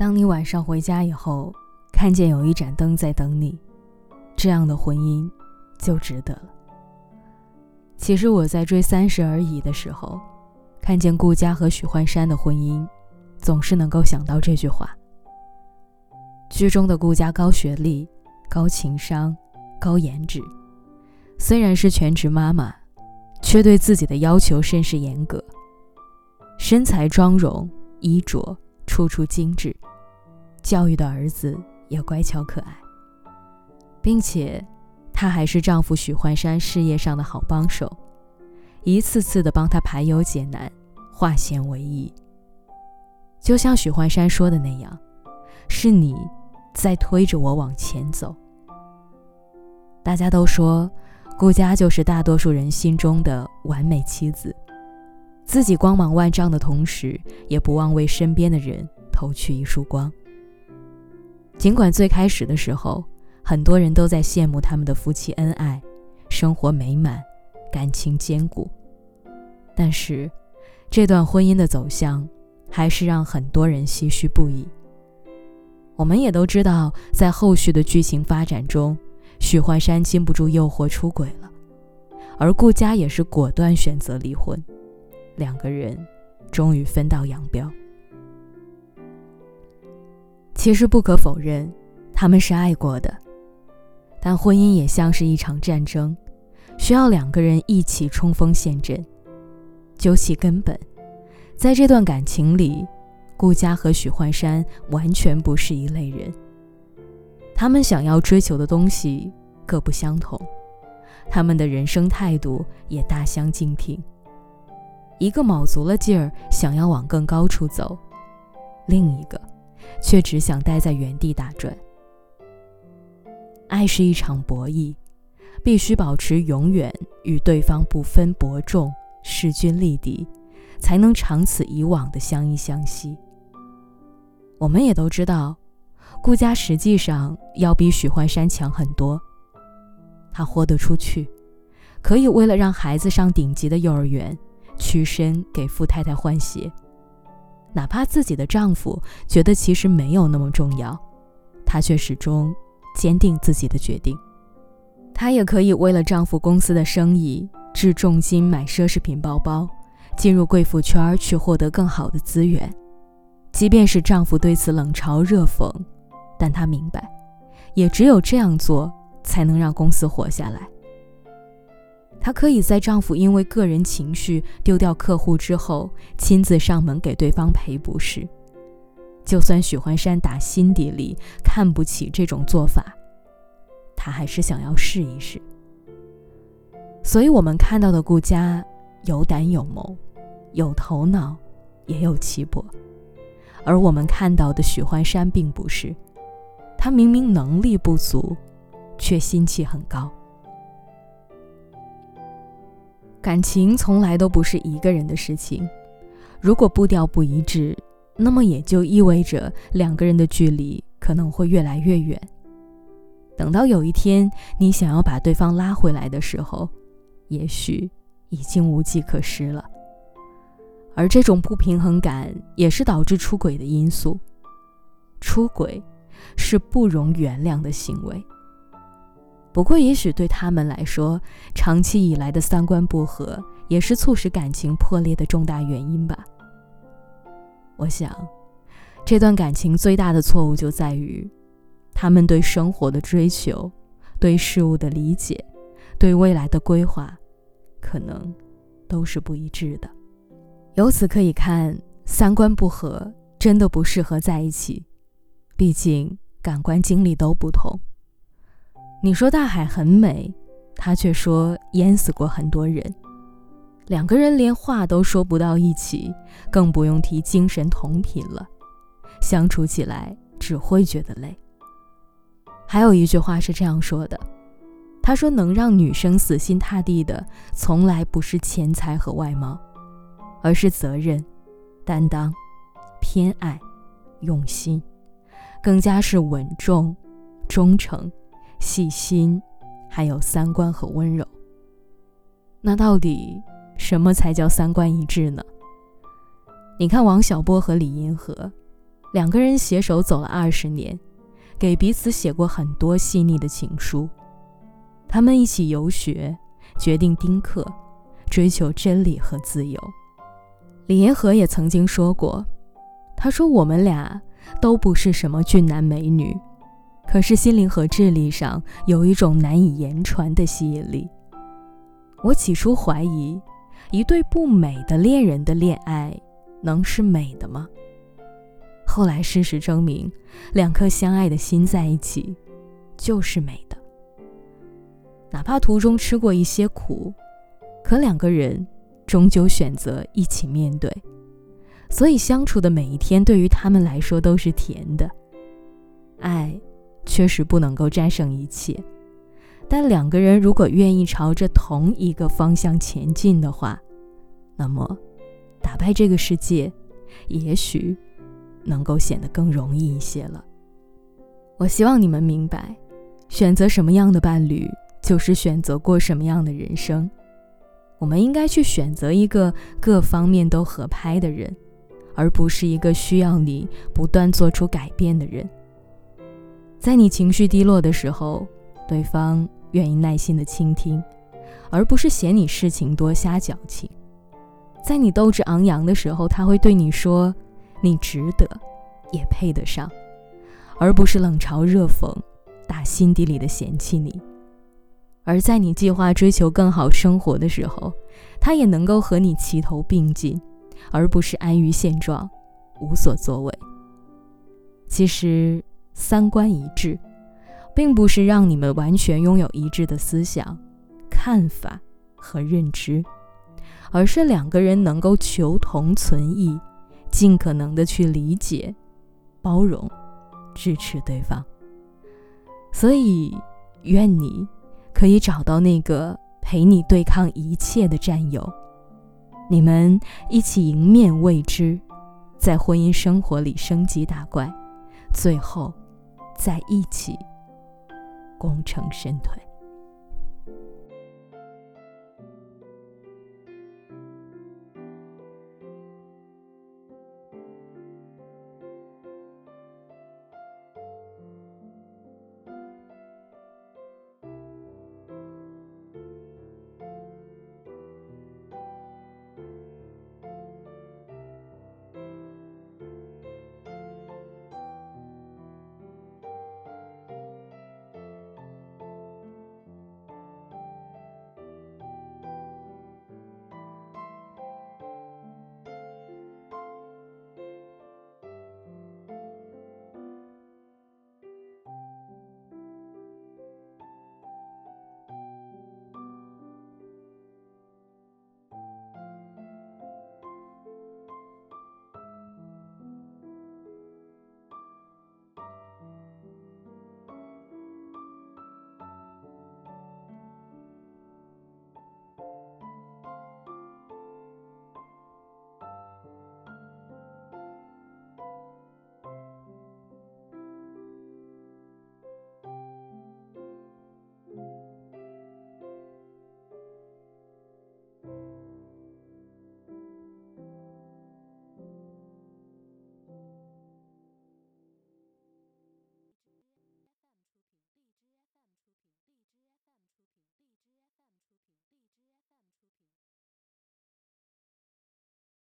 当你晚上回家以后，看见有一盏灯在等你，这样的婚姻就值得了。其实我在追《三十而已》的时候，看见顾佳和许幻山的婚姻，总是能够想到这句话。剧中的顾佳高学历、高情商、高颜值，虽然是全职妈妈，却对自己的要求甚是严格。身材、妆容、衣着，处处精致，教育的儿子也乖巧可爱，并且，她还是丈夫许幻山事业上的好帮手，一次次的帮他排忧解难，化险为夷。就像许幻山说的那样，是你在推着我往前走。大家都说，顾佳就是大多数人心中的完美妻子。自己光芒万丈的同时，也不忘为身边的人投去一束光。尽管最开始的时候，很多人都在羡慕他们的夫妻恩爱，生活美满，感情坚固，但是，这段婚姻的走向，还是让很多人唏嘘不已。我们也都知道，在后续的剧情发展中，许幻山禁不住诱惑出轨了，而顾佳也是果断选择离婚。两个人终于分道扬镳。其实不可否认，他们是爱过的，但婚姻也像是一场战争，需要两个人一起冲锋陷阵。究其根本，在这段感情里，顾佳和许幻山完全不是一类人。他们想要追求的东西各不相同，他们的人生态度也大相径庭。一个卯足了劲儿想要往更高处走，另一个却只想待在原地打转。爱是一场博弈，必须保持永远与对方不分伯仲、势均力敌，才能长此以往的相依相惜。我们也都知道，顾家实际上要比许幻山强很多。他豁得出去，可以为了让孩子上顶级的幼儿园。屈身给富太太换鞋，哪怕自己的丈夫觉得其实没有那么重要，她却始终坚定自己的决定。她也可以为了丈夫公司的生意，置重金买奢侈品包包，进入贵妇圈去获得更好的资源。即便是丈夫对此冷嘲热讽，但她明白，也只有这样做，才能让公司活下来。她可以在丈夫因为个人情绪丢掉客户之后，亲自上门给对方赔不是。就算许幻山打心底里看不起这种做法，她还是想要试一试。所以，我们看到的顾家有胆有谋，有头脑，也有气魄；而我们看到的许幻山并不是，他明明能力不足，却心气很高。感情从来都不是一个人的事情，如果步调不一致，那么也就意味着两个人的距离可能会越来越远。等到有一天你想要把对方拉回来的时候，也许已经无计可施了。而这种不平衡感也是导致出轨的因素。出轨是不容原谅的行为。不过，也许对他们来说，长期以来的三观不合也是促使感情破裂的重大原因吧。我想，这段感情最大的错误就在于，他们对生活的追求、对事物的理解、对未来的规划，可能都是不一致的。由此可以看，三观不合真的不适合在一起，毕竟感官经历都不同。你说大海很美，他却说淹死过很多人。两个人连话都说不到一起，更不用提精神同频了，相处起来只会觉得累。还有一句话是这样说的：“他说能让女生死心塌地的，从来不是钱财和外貌，而是责任、担当、偏爱、用心，更加是稳重、忠诚。”细心，还有三观和温柔。那到底什么才叫三观一致呢？你看王小波和李银河，两个人携手走了二十年，给彼此写过很多细腻的情书。他们一起游学，决定丁克，追求真理和自由。李银河也曾经说过：“他说我们俩都不是什么俊男美女，可是心灵和智力上有一种难以言传的吸引力。”我起初怀疑，一对不美的恋人的恋爱能是美的吗？后来事实证明，两颗相爱的心在一起，就是美的。哪怕途中吃过一些苦，可两个人终究选择一起面对，所以相处的每一天对于他们来说都是甜的。爱确实不能够战胜一切，但两个人如果愿意朝着同一个方向前进的话，那么打败这个世界，也许能够显得更容易一些了。我希望你们明白，选择什么样的伴侣。就是选择过什么样的人生，我们应该去选择一个各方面都合拍的人，而不是一个需要你不断做出改变的人。在你情绪低落的时候，对方愿意耐心的倾听，而不是嫌你事情多瞎矫情；在你斗志昂扬的时候，他会对你说：“你值得，也配得上”，而不是冷嘲热讽，打心底里的嫌弃你。而在你计划追求更好生活的时候，他也能够和你齐头并进，而不是安于现状，无所作为。其实，三观一致，并不是让你们完全拥有一致的思想、看法和认知，而是两个人能够求同存异，尽可能的去理解、包容、支持对方。所以，愿你。可以找到那个陪你对抗一切的战友，你们一起迎面未知，在婚姻生活里升级打怪，最后在一起功成身退。